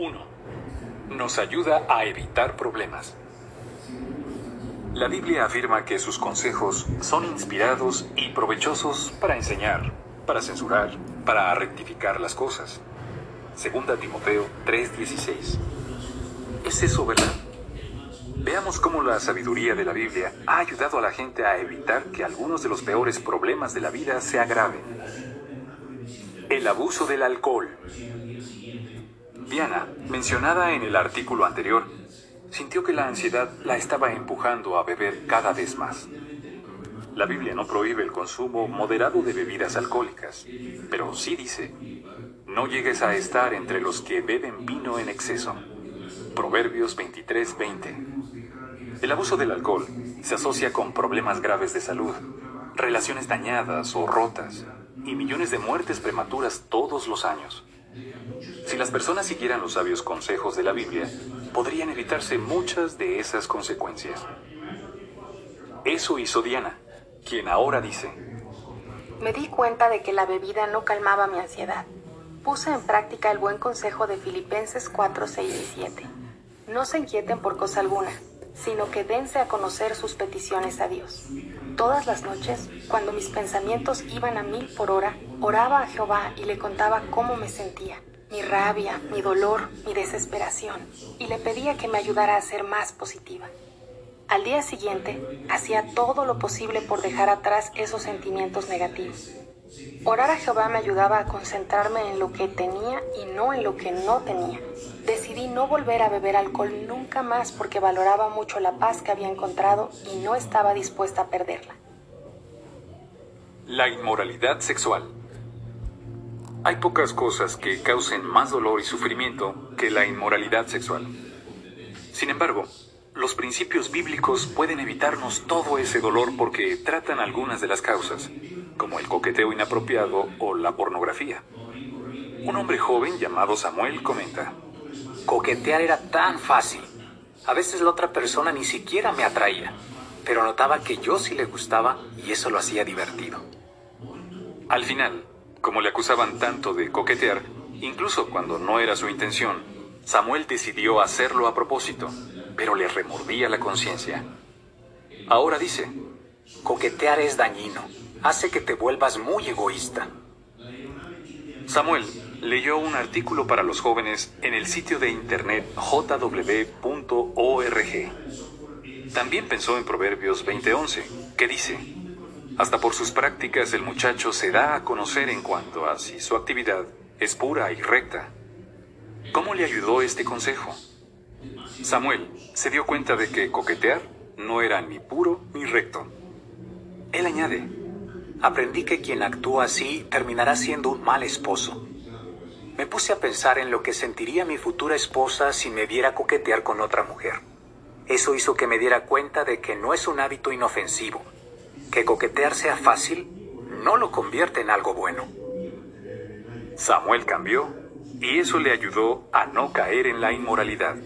1. Nos ayuda a evitar problemas. La Biblia afirma que sus consejos son inspirados y provechosos para enseñar, para censurar, para rectificar las cosas. Segunda Timoteo 3:16. ¿Es eso verdad? Veamos cómo la sabiduría de la Biblia ha ayudado a la gente a evitar que algunos de los peores problemas de la vida se agraven. El abuso del alcohol. Diana, mencionada en el artículo anterior, sintió que la ansiedad la estaba empujando a beber cada vez más. La Biblia no prohíbe el consumo moderado de bebidas alcohólicas, pero sí dice, no llegues a estar entre los que beben vino en exceso. Proverbios 23:20. El abuso del alcohol se asocia con problemas graves de salud, relaciones dañadas o rotas y millones de muertes prematuras todos los años. Si las personas siguieran los sabios consejos de la Biblia, podrían evitarse muchas de esas consecuencias. Eso hizo Diana, quien ahora dice, Me di cuenta de que la bebida no calmaba mi ansiedad. Puse en práctica el buen consejo de Filipenses 4, 6 y 7. No se inquieten por cosa alguna, sino que dense a conocer sus peticiones a Dios. Todas las noches, cuando mis pensamientos iban a mil por hora, oraba a Jehová y le contaba cómo me sentía, mi rabia, mi dolor, mi desesperación, y le pedía que me ayudara a ser más positiva. Al día siguiente, hacía todo lo posible por dejar atrás esos sentimientos negativos. Orar a Jehová me ayudaba a concentrarme en lo que tenía y no en lo que no tenía. Decidí no volver a beber alcohol nunca más porque valoraba mucho la paz que había encontrado y no estaba dispuesta a perderla. La inmoralidad sexual. Hay pocas cosas que causen más dolor y sufrimiento que la inmoralidad sexual. Sin embargo, los principios bíblicos pueden evitarnos todo ese dolor porque tratan algunas de las causas, como el coqueteo inapropiado o la pornografía. Un hombre joven llamado Samuel comenta, Coquetear era tan fácil. A veces la otra persona ni siquiera me atraía, pero notaba que yo sí le gustaba y eso lo hacía divertido. Al final, como le acusaban tanto de coquetear, incluso cuando no era su intención, Samuel decidió hacerlo a propósito, pero le remordía la conciencia. Ahora dice, Coquetear es dañino, hace que te vuelvas muy egoísta. Samuel leyó un artículo para los jóvenes en el sitio de internet jw.org. También pensó en Proverbios 20:11, que dice, hasta por sus prácticas el muchacho se da a conocer en cuanto a si su actividad es pura y recta. ¿Cómo le ayudó este consejo? Samuel se dio cuenta de que coquetear no era ni puro ni recto. Él añade, Aprendí que quien actúa así terminará siendo un mal esposo. Me puse a pensar en lo que sentiría mi futura esposa si me viera coquetear con otra mujer. Eso hizo que me diera cuenta de que no es un hábito inofensivo. Que coquetear sea fácil no lo convierte en algo bueno. Samuel cambió y eso le ayudó a no caer en la inmoralidad.